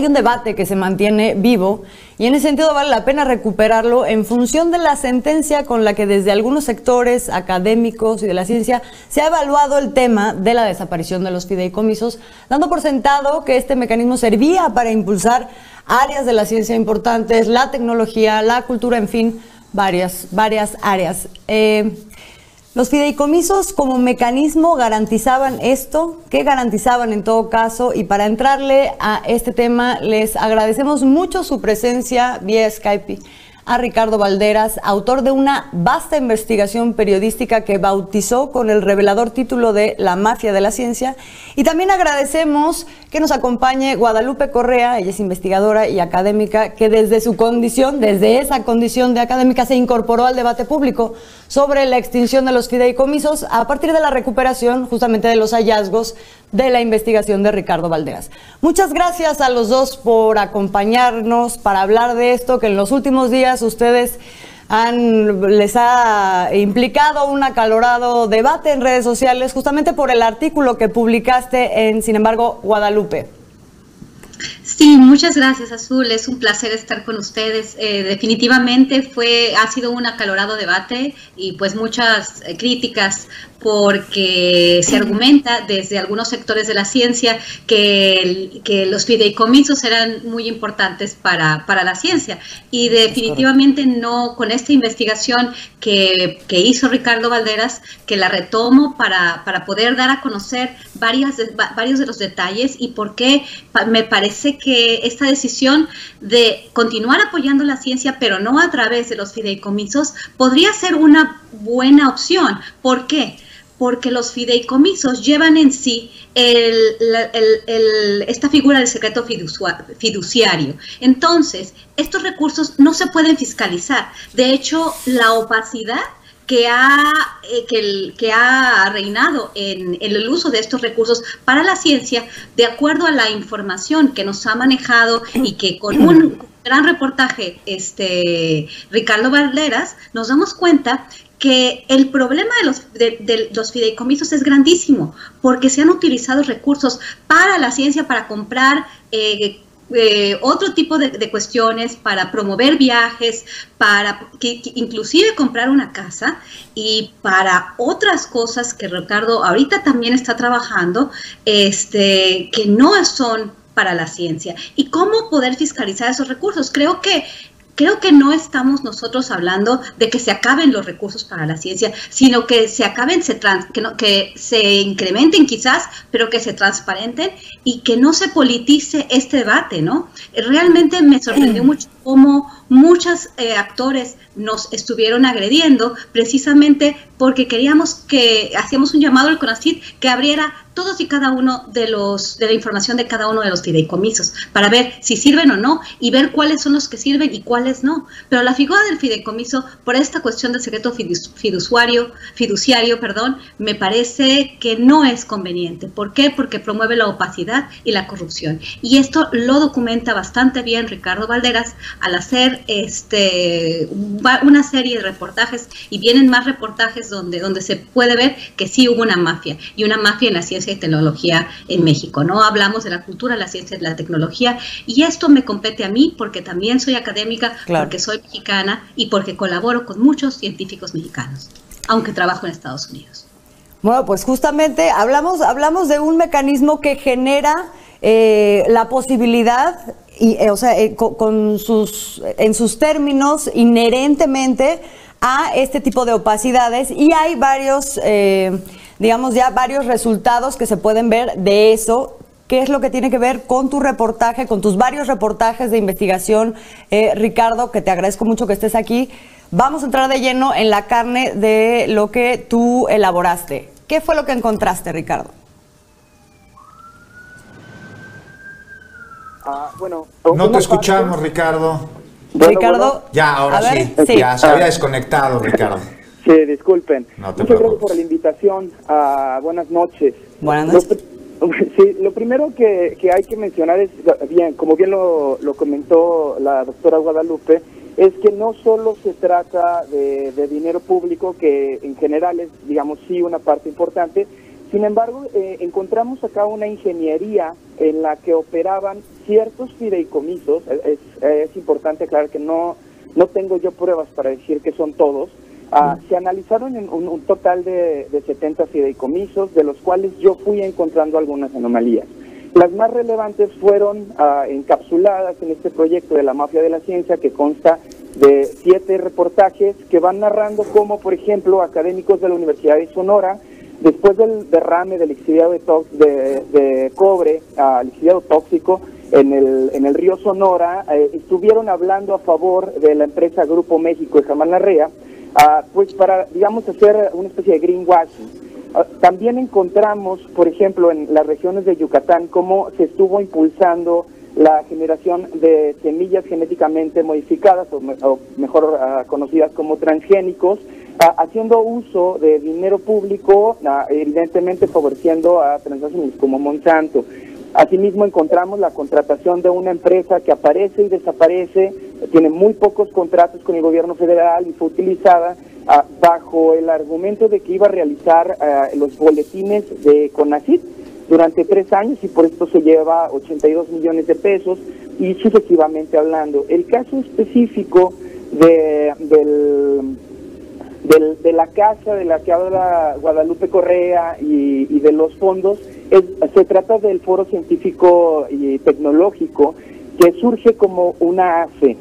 hay un debate que se mantiene vivo y en ese sentido vale la pena recuperarlo en función de la sentencia con la que desde algunos sectores académicos y de la ciencia se ha evaluado el tema de la desaparición de los fideicomisos, dando por sentado que este mecanismo servía para impulsar áreas de la ciencia importantes, la tecnología, la cultura, en fin, varias, varias áreas. Eh, los fideicomisos como mecanismo garantizaban esto, ¿qué garantizaban en todo caso? Y para entrarle a este tema, les agradecemos mucho su presencia vía Skype a Ricardo Valderas, autor de una vasta investigación periodística que bautizó con el revelador título de La mafia de la ciencia. Y también agradecemos que nos acompañe Guadalupe Correa, ella es investigadora y académica, que desde su condición, desde esa condición de académica, se incorporó al debate público sobre la extinción de los fideicomisos a partir de la recuperación justamente de los hallazgos de la investigación de Ricardo Valderas. Muchas gracias a los dos por acompañarnos para hablar de esto que en los últimos días ustedes les ha implicado un acalorado debate en redes sociales justamente por el artículo que publicaste en, sin embargo, Guadalupe. Sí, muchas gracias Azul, es un placer estar con ustedes. Eh, definitivamente fue, ha sido un acalorado debate y pues muchas eh, críticas porque se argumenta desde algunos sectores de la ciencia que, que los fideicomisos eran muy importantes para, para, la ciencia y definitivamente no con esta investigación que, que, hizo Ricardo Valderas, que la retomo para, para poder dar a conocer varias varios de los detalles y por qué me parece que esta decisión de continuar apoyando la ciencia, pero no a través de los fideicomisos, podría ser una buena opción. ¿Por qué? Porque los fideicomisos llevan en sí esta figura del secreto fiduciario. Entonces, estos recursos no se pueden fiscalizar. De hecho, la opacidad que ha, eh, que, ha reinado en, el uso de estos recursos para la ciencia, de acuerdo a la información que nos ha manejado y que con un gran reportaje, este Ricardo Valderas, nos damos cuenta que el problema de los, de, los fideicomisos es grandísimo, porque se han utilizado recursos para la ciencia, para comprar eh, eh, otro tipo de, cuestiones, para promover viajes, para inclusive comprar una casa y para otras cosas que Ricardo ahorita también está trabajando, este, que no son para la ciencia. ¿Y cómo poder fiscalizar esos recursos? Creo que creo que no estamos nosotros hablando de que se acaben los recursos para la ciencia, sino que se acaben, se que, no, que se incrementen quizás, pero que se transparenten y que no se politice este debate, ¿no? Realmente me sorprendió mucho cómo muchos eh, actores nos estuvieron agrediendo precisamente porque queríamos que hacíamos un llamado al CONACYT que abriera todos y cada uno de los de la información de cada uno de los fideicomisos para ver si sirven o no y ver cuáles son los que sirven y cuáles no. Pero la figura del fideicomiso por esta cuestión del secreto fiduciario, fiduciario, perdón, me parece que no es conveniente. ¿Por qué? Porque promueve la opacidad y la corrupción. Y esto lo documenta bastante bien Ricardo Valderas al hacer este una serie de reportajes y vienen más reportajes donde donde se puede ver que sí hubo una mafia y una mafia en la ciencia y tecnología en México, ¿no? Hablamos de la cultura, la ciencia y la tecnología y esto me compete a mí porque también soy académica, porque soy mexicana y porque colaboro con muchos científicos mexicanos, aunque trabajo en Estados Unidos. Bueno, pues justamente hablamos, hablamos de un mecanismo que genera eh, la posibilidad, y, eh, o sea, eh, con, sus, en sus términos, inherentemente a este tipo de opacidades y hay varios digamos, ya varios resultados que se pueden ver de eso. ¿Qué es lo que tiene que ver con tu reportaje, con tus varios reportajes de investigación, Ricardo, que te agradezco mucho que estés aquí? Vamos a entrar de lleno en la carne de lo que tú elaboraste. ¿Qué fue lo que encontraste, Ricardo? Ah, bueno, no te escuchamos, Ricardo. Ricardo, ya, ahora sí. Ya se había desconectado, Ricardo. Sí, disculpen. Muchas gracias por la invitación. Ah, buenas noches. Buenas noches. Sí, lo primero que, que, hay que mencionar es, bien, como bien lo, lo, comentó la doctora Guadalupe, es que no solo se trata de, de dinero público, que en general es, digamos, sí una parte importante, Sin embargo, eh, encontramos acá una ingeniería en la que operaban ciertos fideicomisos. Es, importante aclarar que no, no tengo yo pruebas para decir que son todos. Ah, se analizaron en un, total de, de 70 fideicomisos, de los cuales yo fui encontrando algunas anomalías. Las más relevantes fueron ah, encapsuladas en este proyecto de la mafia de la ciencia que consta de siete reportajes que van narrando cómo, por ejemplo, académicos de la Universidad de Sonora, después del derrame del lixiviado de, de, cobre, uh, lixiviado tóxico, en el, en el río Sonora, eh, estuvieron hablando a favor de la empresa Grupo México de Jamal Larrea, uh, pues para, digamos, hacer una especie de greenwashing. Uh, también encontramos, por ejemplo, en las regiones de Yucatán, cómo se estuvo impulsando la generación de semillas genéticamente modificadas, o, mejor ah, conocidas como transgénicos, ah, haciendo uso de dinero público, ah, evidentemente favoreciendo a transnacionales como Monsanto. Asimismo, encontramos la contratación de una empresa que aparece y desaparece, tiene muy pocos contratos con el gobierno federal y fue utilizada bajo el argumento de que iba a realizar los boletines de CONACYT, durante tres años y por esto se lleva 82 millones de pesos y sucesivamente hablando. El caso específico de, del, de la casa de la que habla Guadalupe Correa y, de los fondos, se trata del Foro Científico y Tecnológico que surge como una AFE.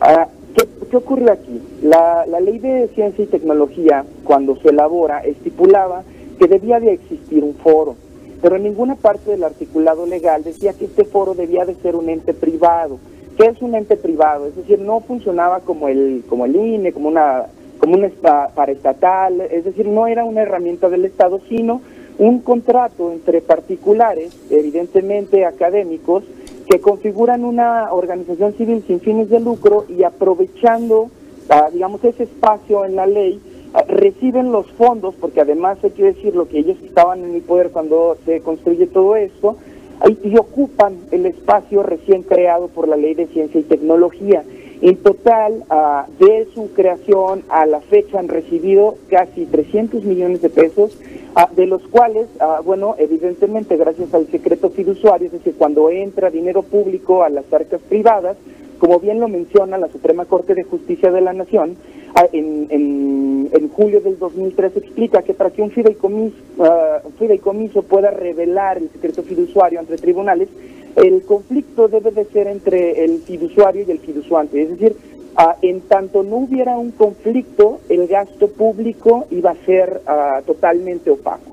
Ah, ¿qué, ¿Qué ocurre aquí? La, la ley de ciencia y tecnología, cuando se elabora, estipulaba que debía de existir un foro pero en ninguna parte del articulado legal decía que este foro debía de ser un ente privado. ¿Qué es un ente privado? Es decir, no funcionaba como el, como el INE, como una, como un paraestatal, es decir, no era una herramienta del Estado, sino un contrato entre particulares, evidentemente académicos, que configuran una organización civil sin fines de lucro y aprovechando, ah, digamos, ese espacio en la ley, Ah, reciben los fondos, porque además hay que decir lo que ellos estaban en el poder cuando se construye todo esto, y ocupan el espacio recién creado por la Ley de Ciencia y Tecnología. En total, ah, de su creación a la fecha han recibido casi 300 millones de pesos, ah, de los cuales, bueno, evidentemente gracias al secreto fiduciario, es decir, cuando entra dinero público a las arcas privadas, como bien lo menciona la Suprema Corte de Justicia de la Nación, Ah, en, en, julio del 2003 explica que para que un fideicomiso, ah, fideicomiso pueda revelar el secreto fiduciario ante tribunales, el conflicto debe de ser entre el fiduciario y el fiduciante. Es decir, ah, en tanto no hubiera un conflicto, el gasto público iba a ser totalmente opaco.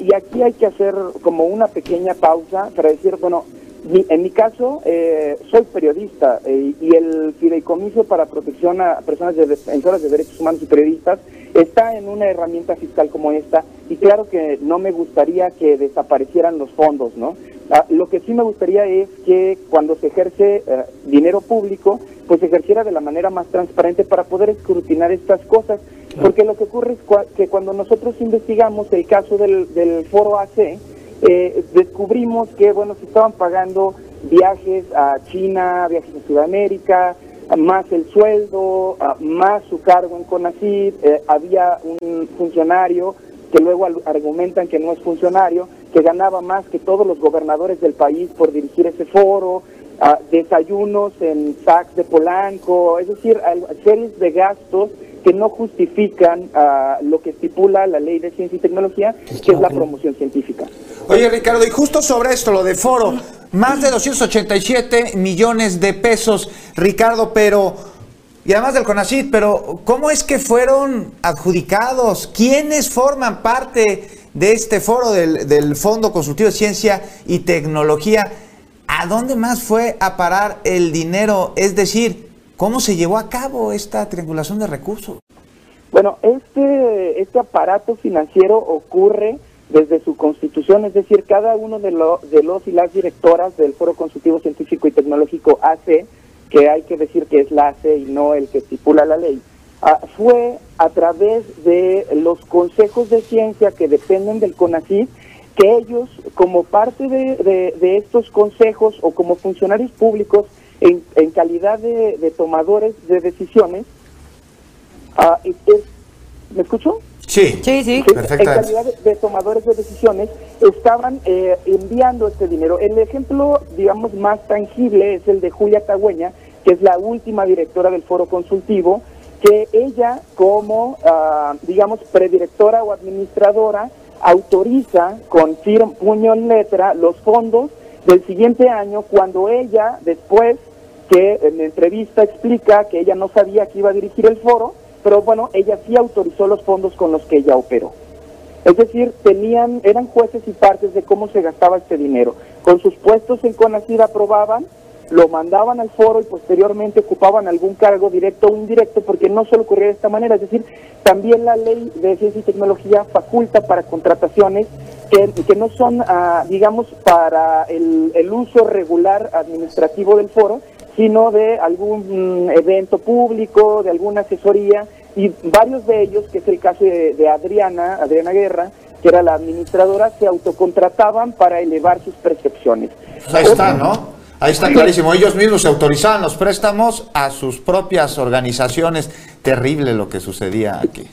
y aquí hay que hacer como una pequeña pausa para decir, bueno, en mi caso, eh, soy periodista eh, y el fideicomiso para protección a personas de defensoras de derechos humanos y periodistas está en una herramienta fiscal como esta y claro que no me gustaría que desaparecieran los fondos, ¿no? Ah, lo que sí me gustaría es que cuando se ejerce eh, dinero público, pues se ejerciera de la manera más transparente para poder escrutinar estas cosas, porque lo que ocurre es que cuando nosotros investigamos el caso del, del foro AC, eh, descubrimos que, bueno, se estaban pagando viajes a China, viajes a Sudamérica, más el sueldo, más su cargo en CONACYT, eh, había un funcionario que luego argumentan que no es funcionario, que ganaba más que todos los gobernadores del país por dirigir ese foro, desayunos en SACs de Polanco, es decir, series de gastos que no justifican lo que estipula la ley de ciencia y tecnología, que es la promoción científica. Oye, Ricardo, y justo sobre esto, lo de foro, más de 287 millones de pesos, Ricardo, pero, y además del CONACYT, pero ¿cómo es que fueron adjudicados? ¿Quiénes forman parte de este foro del, Fondo Consultivo de Ciencia y Tecnología? ¿A dónde más fue a parar el dinero? Es decir, ¿cómo se llevó a cabo esta triangulación de recursos? Bueno, este, este aparato financiero ocurre desde su constitución, es decir, cada uno de, de los y las directoras del Foro Consultivo Científico y Tecnológico AC, que hay que decir que es la AC y no el que estipula la ley, ah, fue a través de los consejos de ciencia que dependen del CONACYT, que ellos, como parte de, de, estos consejos o como funcionarios públicos en, en calidad de, tomadores de decisiones, ah, ¿me escucho? Sí, Sí, sí. En calidad de, tomadores de decisiones, estaban eh, enviando este dinero. El ejemplo, digamos, más tangible es el de Julia Tagüeña, que es la última directora del foro consultivo, que ella como, ah, digamos, predirectora o administradora autoriza con firma, puño en letra los fondos del siguiente año cuando ella después que en la entrevista explica que ella no sabía que iba a dirigir el foro, pero bueno, ella sí autorizó los fondos con los que ella operó. Es decir, tenían, eran jueces y partes de cómo se gastaba este dinero. Con sus puestos en Conacida aprobaban lo mandaban al foro y posteriormente ocupaban algún cargo directo o indirecto, porque no solo ocurría de esta manera, es decir, también la ley de ciencia y tecnología faculta para contrataciones que, que no son, ah, digamos, para el, el, uso regular administrativo del foro, sino de algún evento público, de alguna asesoría, y varios de ellos, que es el caso de, de Adriana, Adriana Guerra, que era la administradora, se autocontrataban para elevar sus percepciones. Pues ahí está, ¿no? Ahí está clarísimo. Ellos mismos se autorizaban los préstamos a sus propias organizaciones. Terrible lo que sucedía aquí.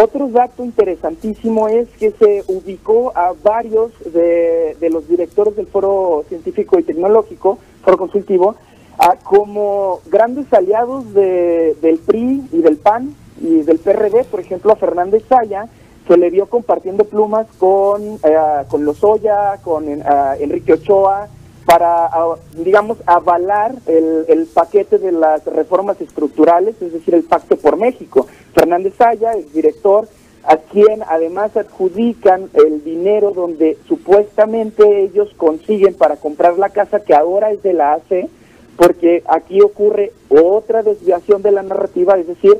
Otro dato interesantísimo es que se ubicó a varios de, los directores del Foro Científico y Tecnológico, Foro Consultivo, a, como grandes aliados del PRI y del PAN y del PRD, por ejemplo, a Fernández Saya, se le vio compartiendo plumas con, eh, con Lozoya, con eh, Enrique Ochoa, para, digamos, avalar el, el, paquete de las reformas estructurales, es decir, el Pacto por México. Fernández Saya, el director, a quien además adjudican el dinero donde supuestamente ellos consiguen para comprar la casa que ahora es de la AC, porque aquí ocurre otra desviación de la narrativa, es decir,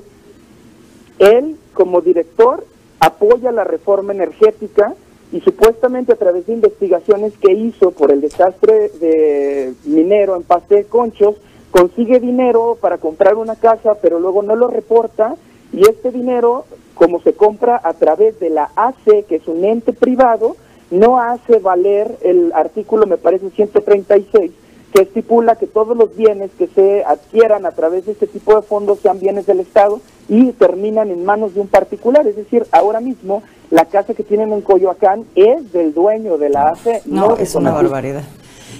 él como director apoya la reforma energética, y supuestamente a través de investigaciones que hizo por el desastre de minero en Paz de Conchos, consigue dinero para comprar una casa, pero luego no lo reporta y este dinero, como se compra a través de la AC, que es un ente privado, no hace valer el artículo, me parece, 136, que estipula que todos los bienes que se adquieran a través de este tipo de fondos sean bienes del Estado y terminan en manos de un particular. Es decir, ahora mismo la casa que tienen en Coyoacán es del dueño de la ACE. No, es una barbaridad.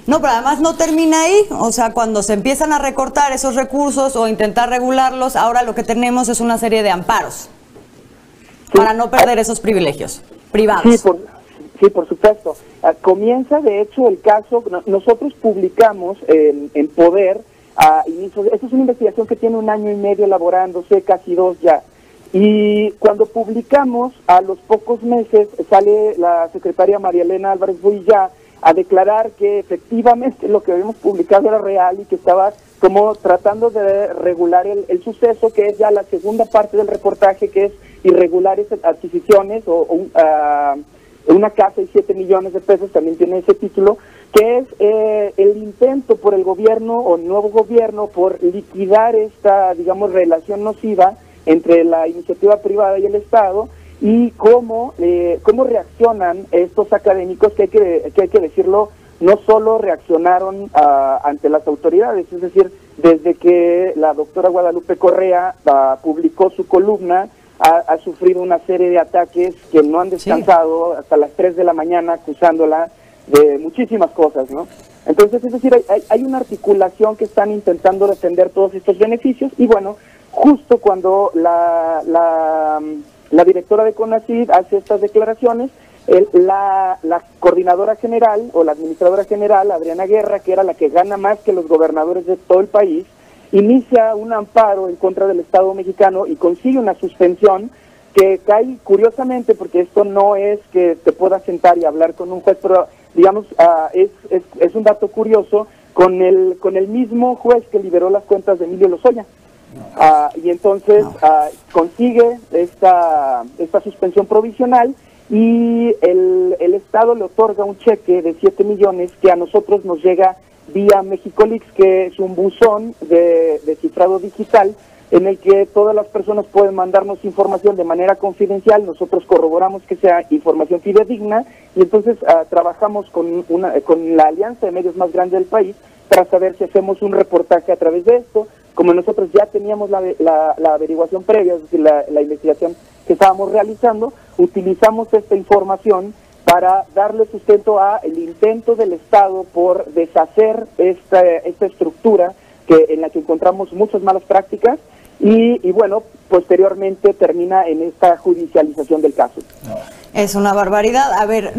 No, pero además no termina ahí. O sea, cuando se empiezan a recortar esos recursos o intentar regularlos, ahora lo que tenemos es una serie de amparos para no perder esos privilegios privados. Sí, por, sí, por supuesto. Ah, comienza, de hecho, el caso. Nosotros publicamos en, Poder a inicios. Esta es una investigación que tiene un año y medio elaborándose, casi dos ya. Y cuando publicamos, a los pocos meses sale la secretaria María Elena Álvarez Builla a declarar que efectivamente lo que habíamos publicado era real y que estaba como tratando de regular el, suceso, que es ya la segunda parte del reportaje, que es irregulares adquisiciones o, ah, una casa y siete millones de pesos, también tiene ese título, que es eh, el intento por el gobierno o el nuevo gobierno por liquidar esta, digamos, relación nociva entre la iniciativa privada y el Estado y cómo, eh, cómo reaccionan estos académicos que hay que, que hay que decirlo, no solo reaccionaron ah, ante las autoridades, es decir, desde que la doctora Guadalupe Correa ah, publicó su columna, ha, sufrido una serie de ataques que no han descansado hasta las 3 de la mañana acusándola de muchísimas cosas, ¿no? Entonces, es decir, hay, hay una articulación que están intentando defender todos estos beneficios y bueno, justo cuando la, la, directora de CONACID hace estas declaraciones, la, la, coordinadora general o la administradora general, Adriana Guerra, que era la que gana más que los gobernadores de todo el país, inicia un amparo en contra del Estado mexicano y consigue una suspensión que cae curiosamente, porque esto no es que te puedas sentar y hablar con un juez, pero digamos, ah, es, es, es un dato curioso, con el, con el mismo juez que liberó las cuentas de Emilio Lozoya. Ah, y entonces ah, consigue esta, esta suspensión provisional y el, el Estado le otorga un cheque de 7 millones que a nosotros nos llega vía Mexicolix, que es un buzón de, de cifrado digital en el que todas las personas pueden mandarnos información de manera confidencial, nosotros corroboramos que sea información fidedigna y entonces ah, trabajamos con, una, con la alianza de medios más grande del país para saber si hacemos un reportaje a través de esto, como nosotros ya teníamos la, la, averiguación previa, es decir, la, investigación que estábamos realizando, utilizamos esta información para darle sustento a el intento del Estado por deshacer esta, esta estructura que en la que encontramos muchas malas prácticas y, y bueno, posteriormente termina en esta judicialización del caso. Es una barbaridad. A ver,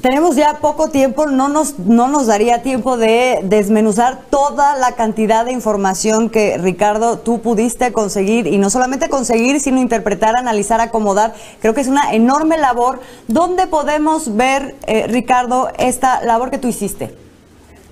tenemos ya poco tiempo, no nos, no nos daría tiempo de desmenuzar toda la cantidad de información que Ricardo tú pudiste conseguir y no solamente conseguir, sino interpretar, analizar, acomodar. Creo que es una enorme labor. ¿Dónde podemos ver, eh, Ricardo, esta labor que tú hiciste?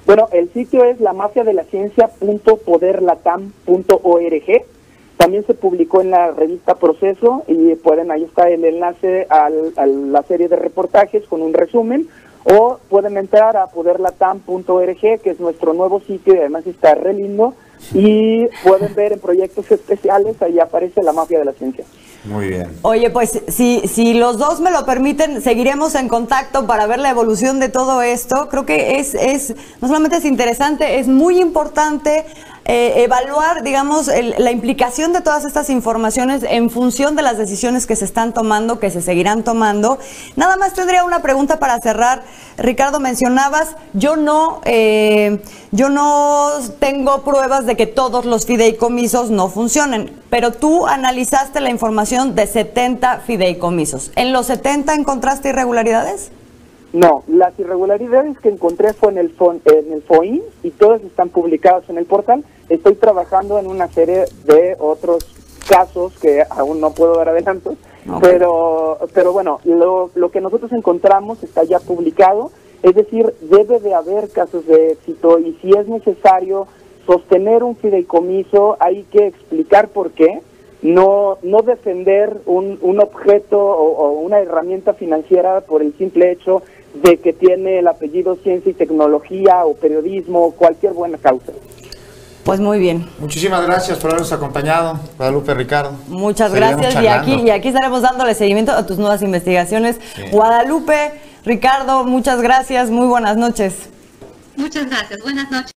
Bueno, el sitio es la mafia de la ciencia.poderlatam.org también se publicó en la revista Proceso y pueden, ahí está el enlace al, a la serie de reportajes con un resumen o pueden entrar a poderlatam.org que es nuestro nuevo sitio y además está re lindo y pueden ver en proyectos especiales, ahí aparece la mafia de la ciencia. Muy bien. Oye, pues si, si los dos me lo permiten, seguiremos en contacto para ver la evolución de todo esto. Creo que es, es no solamente es interesante, es muy importante eh, evaluar, digamos, el, la implicación de todas estas informaciones en función de las decisiones que se están tomando, que se seguirán tomando. Nada más tendría una pregunta para cerrar. Ricardo, mencionabas, yo no, eh, yo no tengo pruebas de que todos los fideicomisos no funcionen, pero tú analizaste la información de 70 fideicomisos. ¿En los 70 encontraste irregularidades? No, las irregularidades que encontré fue en el, FON, en el FOIN y todas están publicadas en el portal. Estoy trabajando en una serie de otros casos que aún no puedo dar adelanto, okay. pero, pero bueno, lo, lo que nosotros encontramos está ya publicado, es decir, debe de haber casos de éxito y si es necesario sostener un fideicomiso hay que explicar por qué, no, no defender un, un objeto o, o, una herramienta financiera por el simple hecho de que tiene el apellido ciencia y tecnología o periodismo o cualquier buena causa. Pues muy bien. Muchísimas gracias por habernos acompañado, Guadalupe Ricardo. Muchas gracias y aquí, y aquí estaremos dándole seguimiento a tus nuevas investigaciones. Sí. Guadalupe, Ricardo, muchas gracias, muy buenas noches. Muchas gracias, buenas noches.